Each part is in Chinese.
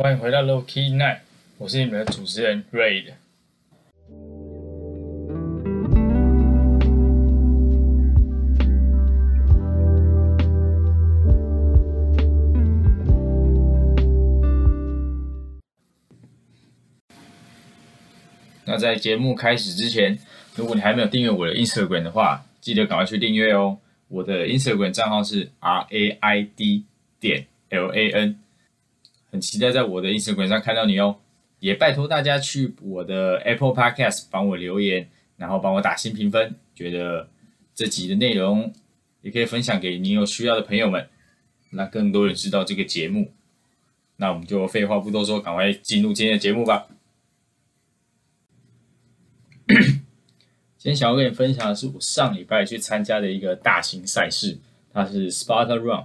欢迎回到 Low Key Night，我是你们的主持人 Raid。那在节目开始之前，如果你还没有订阅我的 Instagram 的话，记得赶快去订阅哦。我的 Instagram 账号是 R A I D 点 L A N，期待在我的 Instagram 上看到你哦。也拜托大家去我的 Apple Podcast 帮我留言，然后帮我打新评分。觉得这集的内容也可以分享给你有需要的朋友们，让更多人知道这个节目。那我们就废话不多说，赶快进入今天的节目吧。今天想要跟你分享的是我上礼拜去参加的一个大型赛事，它是 Sparta Run。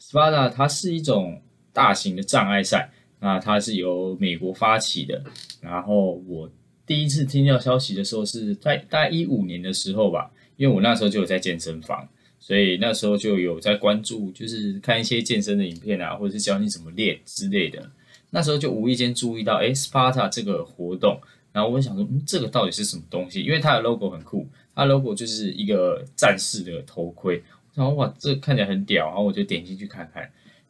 Sparta 它是一种大型的障碍赛，那它是由美国发起的。然后我第一次听到消息的时候是在大概一五年的时候吧，因为我那时候就有在健身房，所以那时候就有在关注，就是看一些健身的影片啊，或者是教你怎么练之类的。那时候就无意间注意到，哎，Sparta 这个活动。然后我想说，嗯，这个到底是什么东西？因为它的 logo 很酷，它 logo 就是一个战士的头盔。然后哇，这看起来很屌，然后我就点进去看看，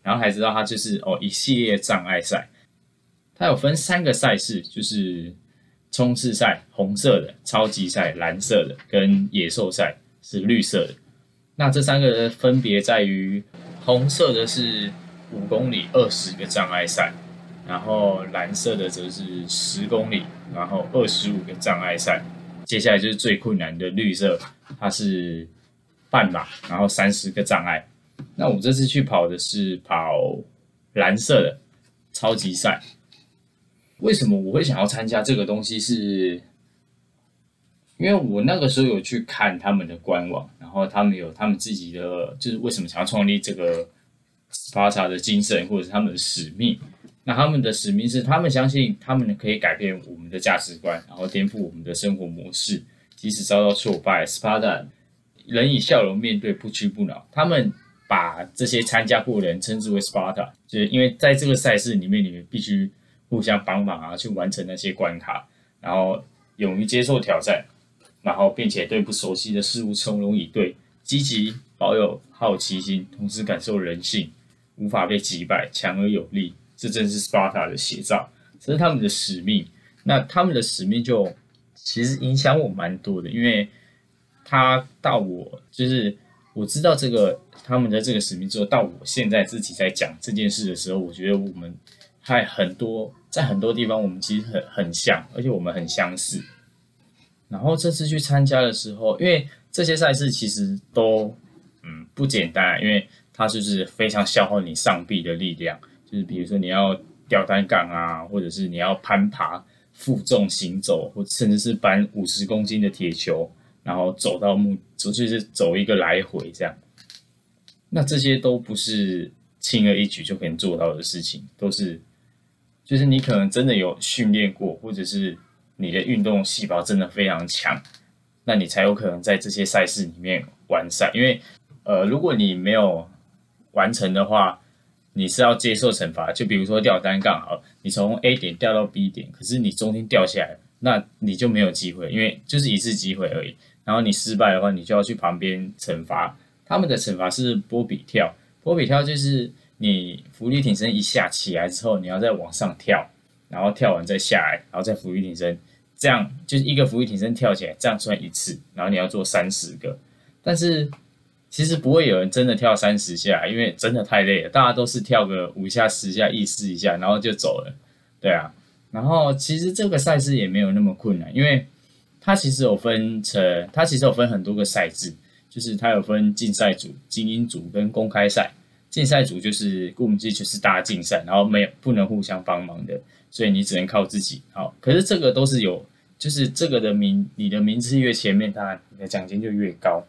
然后才知道它就是哦一系列障碍赛。它有分三个赛事，就是冲刺赛红色的，超级赛蓝色的，跟野兽赛是绿色的。那这三个分别在于，红色的是五公里二十个障碍赛。然后蓝色的则是十公里，然后二十五个障碍赛。接下来就是最困难的绿色，它是半马，然后三十个障碍。那我这次去跑的是跑蓝色的超级赛。为什么我会想要参加这个东西？是因为我那个时候有去看他们的官网，然后他们有他们自己的，就是为什么想要创立这个 Sparta 的精神，或者是他们的使命。那他们的使命是，他们相信他们可以改变我们的价值观，然后颠覆我们的生活模式。即使遭到挫败，Sparta 仍以笑容面对，不屈不挠。他们把这些参加过的人称之为 Sparta，就是因为在这个赛事里面，你们必须互相帮忙啊，去完成那些关卡，然后勇于接受挑战，然后并且对不熟悉的事物从容以对，积极保有好奇心，同时感受人性，无法被击败，强而有力。这正是 Sparta 的写照，这是他们的使命。那他们的使命就其实影响我蛮多的，因为他到我就是我知道这个他们在这个使命之后，到我现在自己在讲这件事的时候，我觉得我们还很多在很多地方我们其实很很像，而且我们很相似。然后这次去参加的时候，因为这些赛事其实都嗯不简单，因为它就是非常消耗你上臂的力量。就是比如说你要吊单杠啊，或者是你要攀爬、负重行走，或甚至是搬五十公斤的铁球，然后走到目，就是走一个来回这样。那这些都不是轻而易举就可以做到的事情，都是就是你可能真的有训练过，或者是你的运动细胞真的非常强，那你才有可能在这些赛事里面完赛。因为呃，如果你没有完成的话，你是要接受惩罚，就比如说吊单杠，好，你从 A 点掉到 B 点，可是你中间掉下来，那你就没有机会，因为就是一次机会而已。然后你失败的话，你就要去旁边惩罚。他们的惩罚是波比跳，波比跳就是你浮力挺身一下起来之后，你要再往上跳，然后跳完再下来，然后再浮力挺身，这样就是一个浮力挺身跳起来，这样算一次，然后你要做三十个，但是。其实不会有人真的跳三十下，因为真的太累了。大家都是跳个五下、十下，意思一下，然后就走了。对啊，然后其实这个赛事也没有那么困难，因为它其实有分成，它其实有分很多个赛制，就是它有分竞赛组、精英组跟公开赛。竞赛组就是顾名思义就是大竞赛，然后没有不能互相帮忙的，所以你只能靠自己。好，可是这个都是有，就是这个的名，你的名次越前面，当然你的奖金就越高。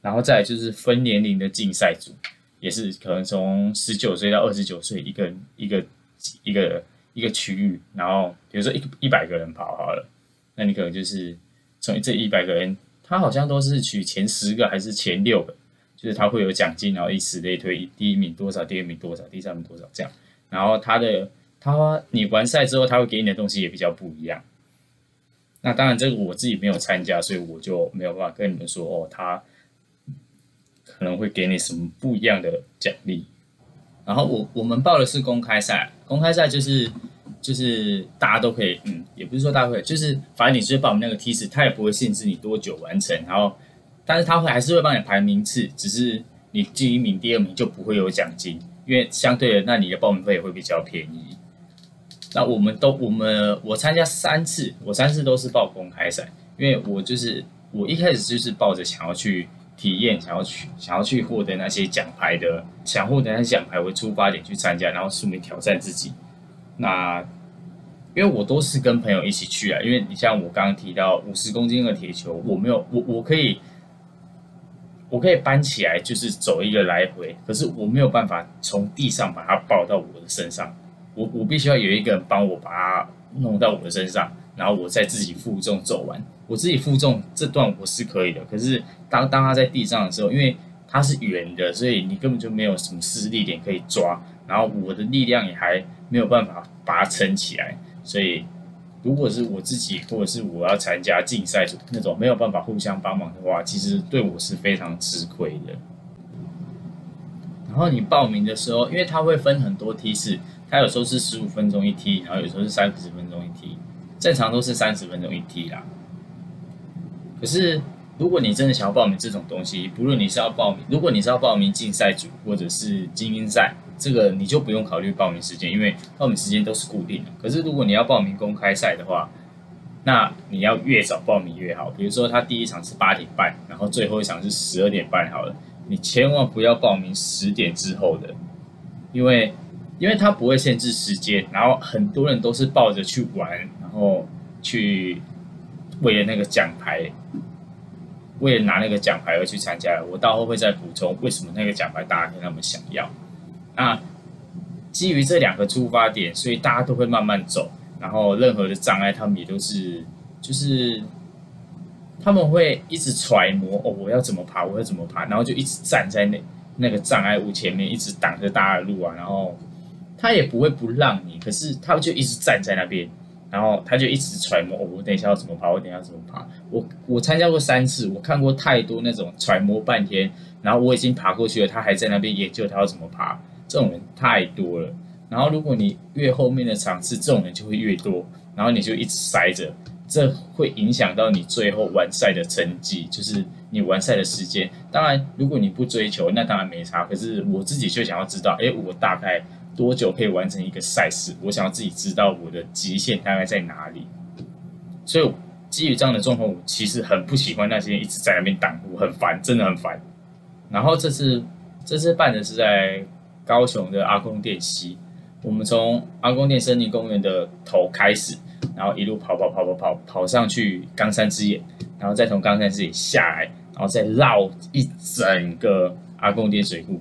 然后再就是分年龄的竞赛组，也是可能从十九岁到二十九岁一个一个一个一个区域，然后比如说一一百个人跑好了，那你可能就是从这一百个人，他好像都是取前十个还是前六个，就是他会有奖金，然后以此类推，第一名多少，第二名多少，第三名多少这样，然后他的他你完赛之后，他会给你的东西也比较不一样。那当然，这个我自己没有参加，所以我就没有办法跟你们说哦，他可能会给你什么不一样的奖励。然后我我们报的是公开赛，公开赛就是就是大家都可以，嗯，也不是说大会，就是反正你是报我们那个梯次，他也不会限制你多久完成。然后，但是他会还是会帮你排名次，只是你第一名、第二名就不会有奖金，因为相对的，那你的报名费也会比较便宜。那我们都我们我参加三次，我三次都是报公开赛，因为我就是我一开始就是抱着想要去体验，想要去想要去获得那些奖牌的，想获得那些奖牌为出发点去参加，然后顺便挑战自己。那因为我都是跟朋友一起去啊，因为你像我刚刚提到五十公斤的铁球，我没有我我可以我可以搬起来，就是走一个来回，可是我没有办法从地上把它抱到我的身上。我我必须要有一个人帮我把它弄到我的身上，然后我再自己负重走完。我自己负重这段我是可以的，可是当当他在地上的时候，因为它是圆的，所以你根本就没有什么施力点可以抓，然后我的力量也还没有办法把它撑起来。所以如果是我自己或者是我要参加竞赛组那种没有办法互相帮忙的话，其实对我是非常吃亏的。然后你报名的时候，因为它会分很多梯次。它有时候是十五分钟一梯，然后有时候是三十分钟一梯，正常都是三十分钟一梯啦。可是如果你真的想要报名这种东西，不论你是要报名，如果你是要报名竞赛组或者是精英赛，这个你就不用考虑报名时间，因为报名时间都是固定的。可是如果你要报名公开赛的话，那你要越早报名越好。比如说他第一场是八点半，然后最后一场是十二点半，好了，你千万不要报名十点之后的，因为。因为它不会限制时间，然后很多人都是抱着去玩，然后去为了那个奖牌，为了拿那个奖牌而去参加。我到后会再补充为什么那个奖牌大家会那么想要。那基于这两个出发点，所以大家都会慢慢走，然后任何的障碍他们也都是就是他们会一直揣摩哦，我要怎么爬，我要怎么爬，然后就一直站在那那个障碍物前面，一直挡着大家的路啊，然后。他也不会不让你，可是他就一直站在那边，然后他就一直揣摩哦，我等一下要怎么爬，我等一下怎么爬。我我参加过三次，我看过太多那种揣摩半天，然后我已经爬过去了，他还在那边研究他要怎么爬，这种人太多了。然后如果你越后面的场次，这种人就会越多，然后你就一直塞着，这会影响到你最后完赛的成绩，就是你完赛的时间。当然，如果你不追求，那当然没差。可是我自己就想要知道，哎，我大概。多久可以完成一个赛事？我想要自己知道我的极限大概在哪里。所以基于这样的状况，我其实很不喜欢那些一直在那边挡路，很烦，真的很烦。然后这次这次办的是在高雄的阿公店西，我们从阿公店森林公园的头开始，然后一路跑跑跑跑跑跑上去冈山之眼，然后再从冈山之眼下来，然后再绕一整个阿公店水库。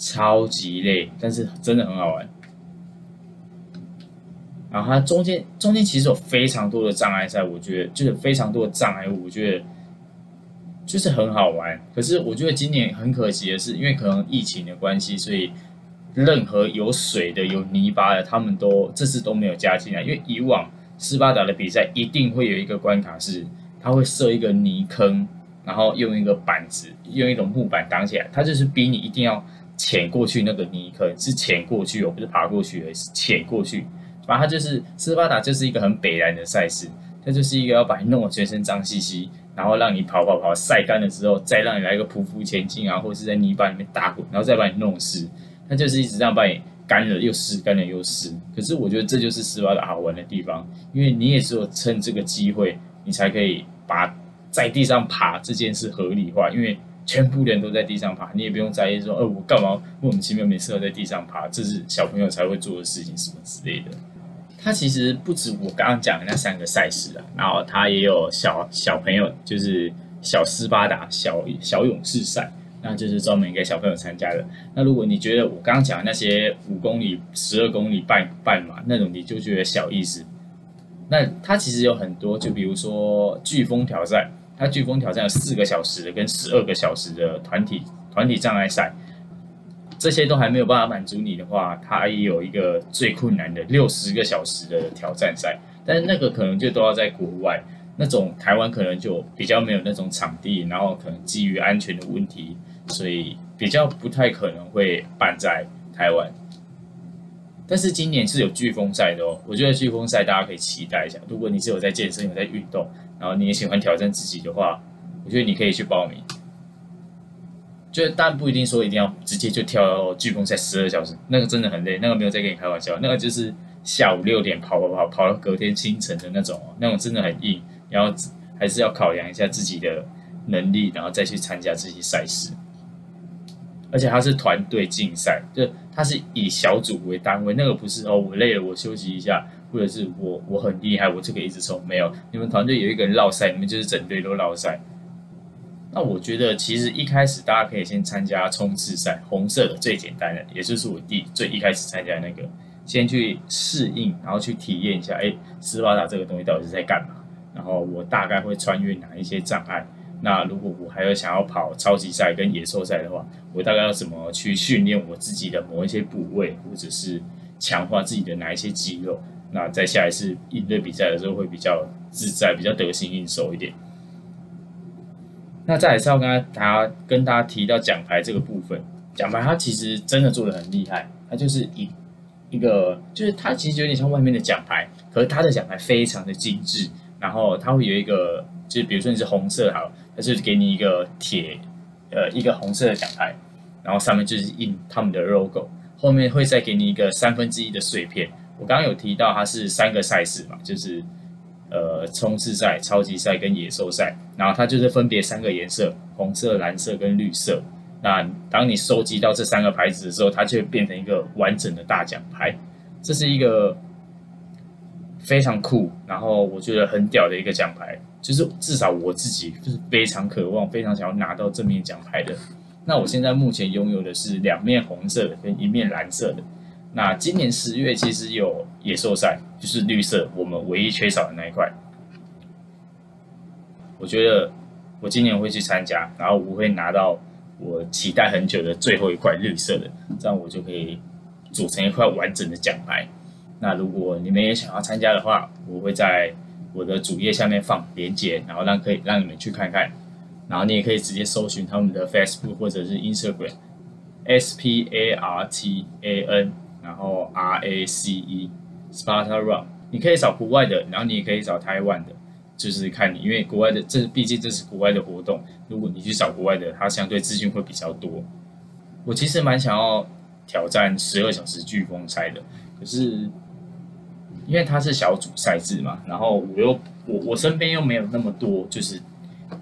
超级累，但是真的很好玩。然后它中间中间其实有非常多的障碍赛，我觉得就是非常多的障碍物，我觉得就是很好玩。可是我觉得今年很可惜的是，因为可能疫情的关系，所以任何有水的、有泥巴的，他们都这次都没有加进来。因为以往斯巴达的比赛一定会有一个关卡是，他会设一个泥坑，然后用一个板子，用一种木板挡起来，他就是逼你一定要。潜过去那个泥坑是潜过去哦，不是爬过去，而是潜过去。反正就是斯巴达，就是一个很北然的赛事。它就是一个要把你弄得全身脏兮兮，然后让你跑跑跑，晒干了之后，再让你来一个匍匐前进啊，或者是在泥巴里面打滚，然后再把你弄湿。它就是一直这样把你干了又湿，干了又湿。可是我觉得这就是斯巴达好玩的地方，因为你也只有趁这个机会，你才可以把在地上爬这件事合理化，因为。全部人都在地上爬，你也不用在意说，呃，我干嘛莫名其妙没事要在地上爬？这是小朋友才会做的事情，什么之类的。它其实不止我刚刚讲的那三个赛事啊，然后它也有小小朋友，就是小斯巴达、小小勇士赛，那就是专门给小朋友参加的。那如果你觉得我刚刚讲的那些五公里、十二公里半半马那种，你就觉得小意思，那它其实有很多，就比如说飓风挑战。它飓风挑战有四个小时的跟十二个小时的团体团体障碍赛，这些都还没有办法满足你的话，它也有一个最困难的六十个小时的挑战赛，但是那个可能就都要在国外，那种台湾可能就比较没有那种场地，然后可能基于安全的问题，所以比较不太可能会办在台湾。但是今年是有飓风赛的哦，我觉得飓风赛大家可以期待一下。如果你是有在健身、有在运动，然后你也喜欢挑战自己的话，我觉得你可以去报名。就但不一定说一定要直接就跳到飓风赛十二小时，那个真的很累，那个没有在跟你开玩笑，那个就是下午六点跑跑跑跑到隔天清晨的那种，那种真的很硬，然后还是要考量一下自己的能力，然后再去参加这些赛事。而且它是团队竞赛，就它是以小组为单位，那个不是哦，我累了我休息一下，或者是我我很厉害，我就可以一直冲。没有，你们团队有一个人绕赛，你们就是整队都绕赛。那我觉得其实一开始大家可以先参加冲刺赛，红色的最简单的，也就是我第最一开始参加那个，先去适应，然后去体验一下，哎，斯巴达这个东西到底是在干嘛？哦我大概会穿越哪一些障碍？那如果我还有想要跑超级赛跟野兽赛的话，我大概要怎么去训练我自己的某一些部位，或者是强化自己的哪一些肌肉？那在下一次应对比赛的时候会比较自在，比较得心应手一点。那再来是要跟大家跟大家提到奖牌这个部分，奖牌它其实真的做的很厉害，它就是一一个就是它其实有点像外面的奖牌，可是它的奖牌非常的精致，然后它会有一个。就是比如说你是红色好，它是给你一个铁，呃，一个红色的奖牌，然后上面就是印他们的 logo，后面会再给你一个三分之一的碎片。我刚刚有提到它是三个赛事嘛，就是呃冲刺赛、超级赛跟野兽赛，然后它就是分别三个颜色，红色、蓝色跟绿色。那当你收集到这三个牌子的时候，它就会变成一个完整的大奖牌。这是一个非常酷，然后我觉得很屌的一个奖牌。就是至少我自己就是非常渴望、非常想要拿到这面奖牌的。那我现在目前拥有的是两面红色的跟一面蓝色的。那今年十月其实有野兽赛，就是绿色，我们唯一缺少的那一块。我觉得我今年会去参加，然后我会拿到我期待很久的最后一块绿色的，这样我就可以组成一块完整的奖牌。那如果你们也想要参加的话，我会在。我的主页下面放链接，然后让可以让你们去看看，然后你也可以直接搜寻他们的 Facebook 或者是 Instagram，S P A R T A N，然后 R A C E，Sparta Run，你可以找国外的，然后你也可以找台湾的，就是看你，因为国外的这毕竟这是国外的活动，如果你去找国外的，它相对资讯会比较多。我其实蛮想要挑战十二小时飓风赛的，可是。因为它是小组赛制嘛，然后我又我我身边又没有那么多就是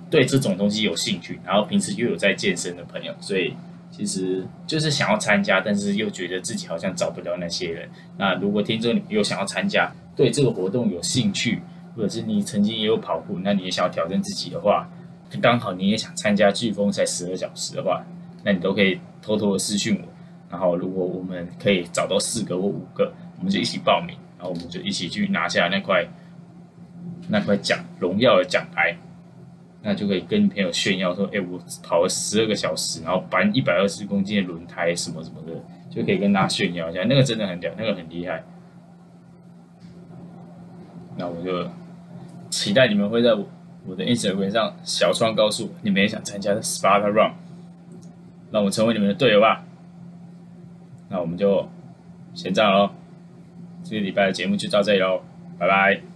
对这种东西有兴趣，然后平时又有在健身的朋友，所以其实就是想要参加，但是又觉得自己好像找不到那些人。那如果听众你有想要参加，对这个活动有兴趣，或者是你曾经也有跑步，那你也想要挑战自己的话，刚好你也想参加飓风赛十二小时的话，那你都可以偷偷的私讯我，然后如果我们可以找到四个或五个，我们就一起报名。然后我们就一起去拿下那块那块奖荣耀的奖牌，那就可以跟朋友炫耀说：“哎，我跑了十二个小时，然后搬一百二十公斤的轮胎什么什么的，就可以跟大家炫耀一下。那个真的很屌，那个很厉害。”那我就期待你们会在我的 Instagram 上小窗告诉，你们也想参加 Sparta Run，让我成为你们的队友吧。那我们就先这样喽。这个礼拜的节目就到这里喽，拜拜。